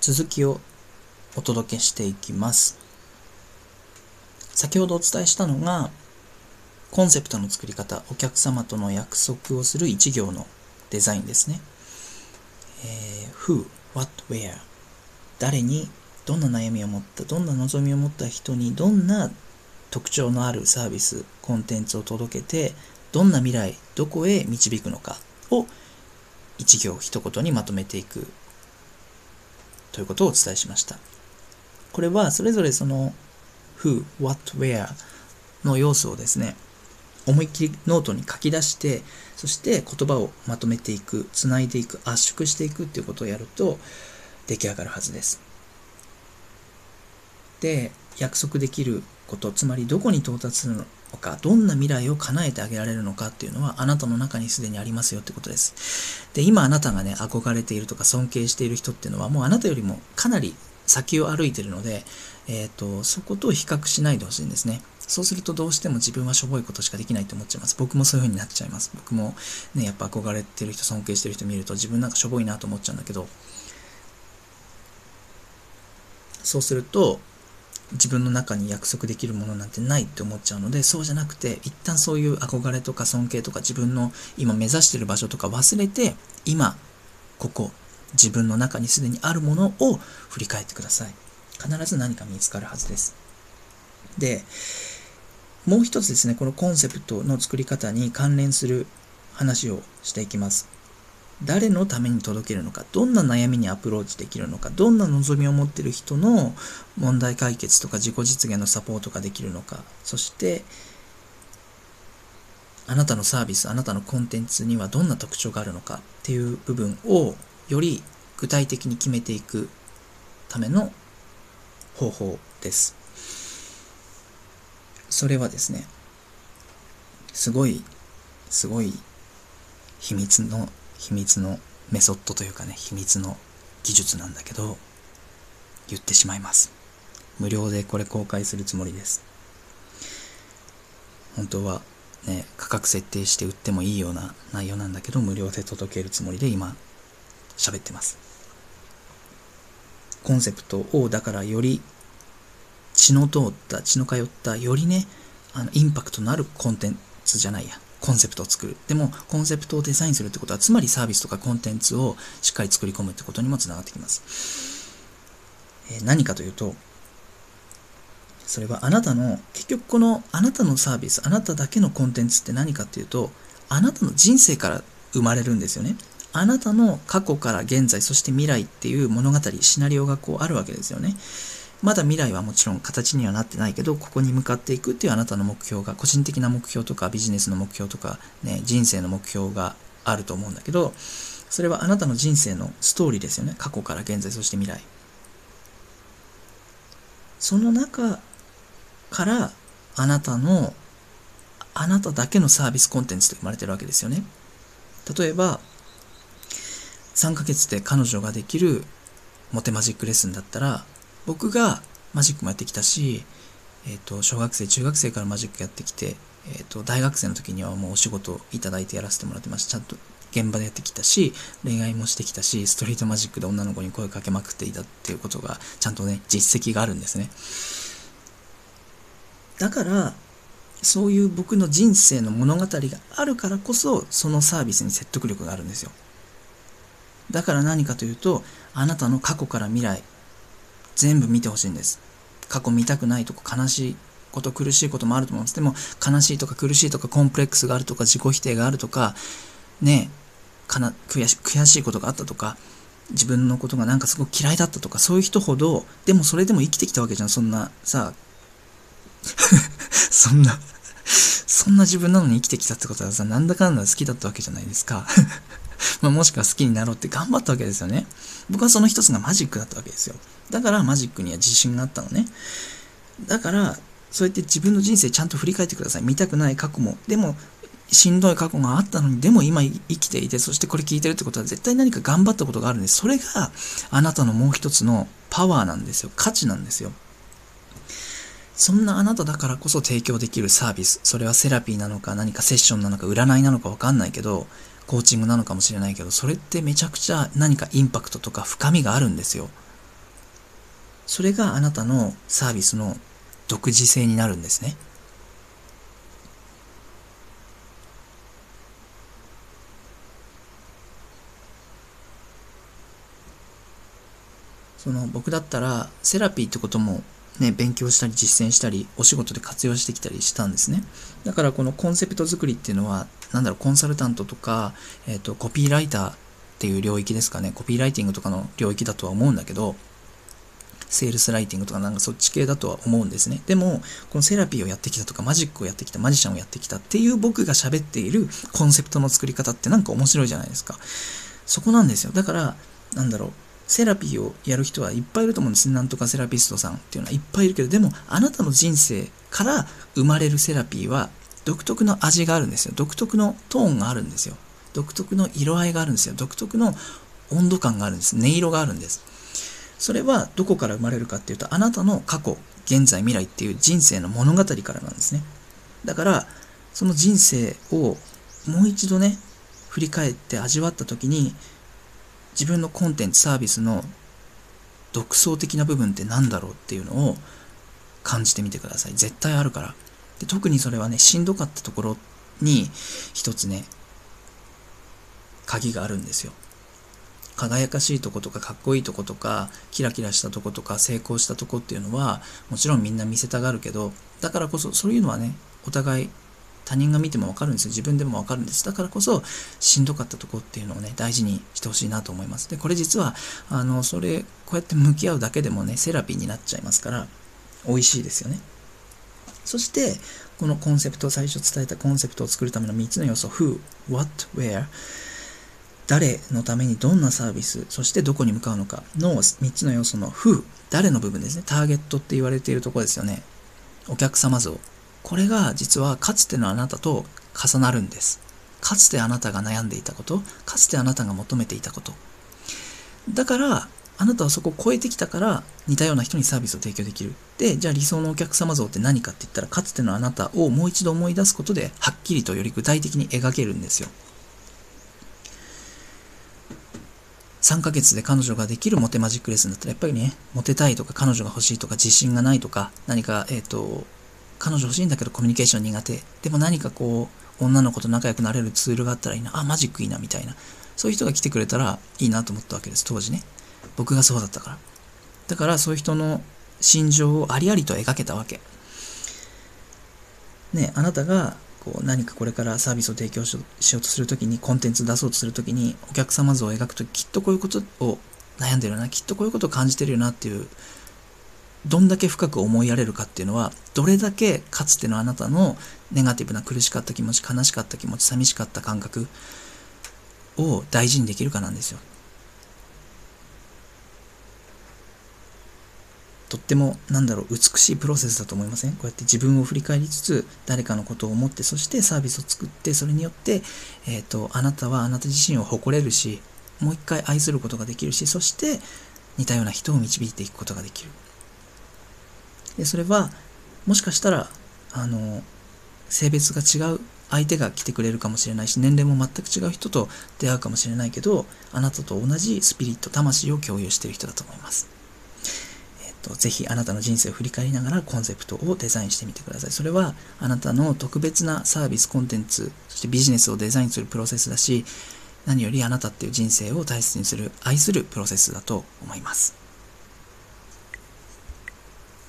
続きをお届けしていきます。先ほどお伝えしたのが、コンセプトの作り方、お客様との約束をする一行のデザインですね。えー、who, what, where 誰にどんな悩みを持った、どんな望みを持った人にどんな特徴のあるサービス、コンテンツを届けて、どんな未来、どこへ導くのかを一行一言にまとめていくということをお伝えしました。これはそれぞれその who, what, where の要素をですね、思いっきりノートに書き出して、そして言葉をまとめていく、つないでいく、圧縮していくっていうことをやると出来上がるはずです。で、約束できること、つまりどこに到達するのか、どんな未来を叶えてあげられるのかっていうのはあなたの中にすでにありますよってことです。で、今あなたがね、憧れているとか尊敬している人っていうのはもうあなたよりもかなり先を歩いてるので、えっ、ー、と、そこと比較しないでほしいんですね。そうするとどうしても自分はしょぼいことしかできないと思っちゃいます。僕もそういう風になっちゃいます。僕もね、やっぱ憧れてる人、尊敬してる人見ると自分なんかしょぼいなと思っちゃうんだけど、そうすると、自分の中に約束できるものなんてないって思っちゃうので、そうじゃなくて、一旦そういう憧れとか尊敬とか自分の今目指してる場所とか忘れて、今、ここ、自分の中にすでにあるものを振り返ってください。必ず何か見つかるはずです。で、もう一つですね、このコンセプトの作り方に関連する話をしていきます。誰のために届けるのか、どんな悩みにアプローチできるのか、どんな望みを持ってる人の問題解決とか自己実現のサポートができるのか、そして、あなたのサービス、あなたのコンテンツにはどんな特徴があるのかっていう部分をより具体的に決めていくための方法です。それはですね、すごい、すごい秘密の、秘密のメソッドというかね、秘密の技術なんだけど、言ってしまいます。無料でこれ公開するつもりです。本当はね、価格設定して売ってもいいような内容なんだけど、無料で届けるつもりで今、喋ってます。コンセプトを、だからより血の通った、血の通った、よりね、あの、インパクトのあるコンテンツじゃないや、コンセプトを作る。でも、コンセプトをデザインするってことは、つまりサービスとかコンテンツをしっかり作り込むってことにもつながってきます。え、何かというと、それはあなたの、結局このあなたのサービス、あなただけのコンテンツって何かっていうと、あなたの人生から生まれるんですよね。あなたの過去から現在、そして未来っていう物語、シナリオがこうあるわけですよね。まだ未来はもちろん形にはなってないけど、ここに向かっていくっていうあなたの目標が、個人的な目標とかビジネスの目標とか、ね、人生の目標があると思うんだけど、それはあなたの人生のストーリーですよね。過去から現在、そして未来。その中からあなたの、あなただけのサービスコンテンツと生まれてるわけですよね。例えば、3ヶ月で彼女ができるモテマジックレッスンだったら、僕がマジックもやってきたし、えっ、ー、と、小学生、中学生からマジックやってきて、えっ、ー、と、大学生の時にはもうお仕事いただいてやらせてもらってました。ちゃんと現場でやってきたし、恋愛もしてきたし、ストリートマジックで女の子に声かけまくっていたっていうことが、ちゃんとね、実績があるんですね。だから、そういう僕の人生の物語があるからこそ、そのサービスに説得力があるんですよ。だから何かというと、あなたの過去から未来、全部見てほしいんです。過去見たくないとか悲しいこと、苦しいこともあると思うんです。でも、悲しいとか苦しいとかコンプレックスがあるとか自己否定があるとか、ねかな悔し悔しいことがあったとか、自分のことがなんかすごく嫌いだったとか、そういう人ほど、でもそれでも生きてきたわけじゃん、そんな、さ、そんなそんな自分なのに生きてきたってことはさ、なんだかんだ好きだったわけじゃないですか まもしくは好きになろうって頑張ったわけですよね。僕はその一つがマジックだったわけですよ。だからマジックには自信があったのね。だから、そうやって自分の人生ちゃんと振り返ってください。見たくない過去も。でも、しんどい過去があったのに、でも今生きていて、そしてこれ聞いてるってことは絶対何か頑張ったことがあるんです。それがあなたのもう一つのパワーなんですよ。価値なんですよ。そんなあなただからこそ提供できるサービス。それはセラピーなのか何かセッションなのか占いなのかわかんないけど、コーチングなのかもしれないけど、それってめちゃくちゃ何かインパクトとか深みがあるんですよ。それがあなたのサービスの独自性になるんですね。その僕だったらセラピーってこともね、勉強したり実践したりお仕事で活用してきたりしたんですね。だからこのコンセプト作りっていうのは、なんだろう、コンサルタントとか、えっ、ー、と、コピーライターっていう領域ですかね、コピーライティングとかの領域だとは思うんだけど、セールスライティングとかなんかそっち系だとは思うんですね。でも、このセラピーをやってきたとか、マジックをやってきた、マジシャンをやってきたっていう僕が喋っているコンセプトの作り方ってなんか面白いじゃないですか。そこなんですよ。だから、なんだろう、セラピーをやる人はいっぱいいると思うんですね。なんとかセラピストさんっていうのはいっぱいいるけど、でもあなたの人生から生まれるセラピーは独特の味があるんですよ。独特のトーンがあるんですよ。独特の色合いがあるんですよ。独特の温度感があるんです。音色があるんです。それはどこから生まれるかっていうと、あなたの過去、現在、未来っていう人生の物語からなんですね。だから、その人生をもう一度ね、振り返って味わった時に、自分のコンテンツサービスの独創的な部分って何だろうっていうのを感じてみてください。絶対あるから。で特にそれはね、しんどかったところに一つね、鍵があるんですよ。輝かしいとことかかっこいいとことかキラキラしたとことか成功したとこっていうのはもちろんみんな見せたがるけどだからこそそういうのはねお互い他人が見てもわかるんですよ。自分でもわかるんです。だからこそ、しんどかったとこっていうのをね、大事にしてほしいなと思います。で、これ実は、あの、それ、こうやって向き合うだけでもね、セラピーになっちゃいますから、美味しいですよね。そして、このコンセプト、最初伝えたコンセプトを作るための3つの要素、who, what, where、誰のためにどんなサービス、そしてどこに向かうのかの3つの要素の who、誰の部分ですね。ターゲットって言われているところですよね。お客様像。これが実はかつてのあなたと重なるんです。かつてあなたが悩んでいたこと、かつてあなたが求めていたこと。だから、あなたはそこを超えてきたから似たような人にサービスを提供できる。で、じゃあ理想のお客様像って何かって言ったら、かつてのあなたをもう一度思い出すことで、はっきりとより具体的に描けるんですよ。3ヶ月で彼女ができるモテマジックレッスンだったら、やっぱりね、モテたいとか彼女が欲しいとか自信がないとか、何か、えっ、ー、と、彼女欲しいんだけどコミュニケーション苦手。でも何かこう、女の子と仲良くなれるツールがあったらいいな。あ、マジックいいな、みたいな。そういう人が来てくれたらいいなと思ったわけです、当時ね。僕がそうだったから。だからそういう人の心情をありありと描けたわけ。ね、あなたがこう何かこれからサービスを提供しようとするときに、コンテンツ出そうとするときに、お客様像を描くとき、きっとこういうことを悩んでるな、きっとこういうことを感じてるよなっていうどんだけ深く思いやれるかっていうのは、どれだけかつてのあなたのネガティブな苦しかった気持ち、悲しかった気持ち、寂しかった感覚を大事にできるかなんですよ。とっても、なんだろう、美しいプロセスだと思いません？こうやって自分を振り返りつつ、誰かのことを思って、そしてサービスを作って、それによって、え、ー、と、あなたはあなた自身を誇れるし、もう一回愛することができるし、そして似たような人を導いていくことができる。でそれはもしかしたらあの性別が違う相手が来てくれるかもしれないし年齢も全く違う人と出会うかもしれないけどあなたと同じスピリット魂を共有してる人だと思います、と、ぜひあなたの人生を振り返りながらコンセプトをデザインしてみてください。それはあなたの特別なサービスコンテンツそしてビジネスをデザインするプロセスだし何よりあなたっていう人生を大切にする愛するプロセスだと思います。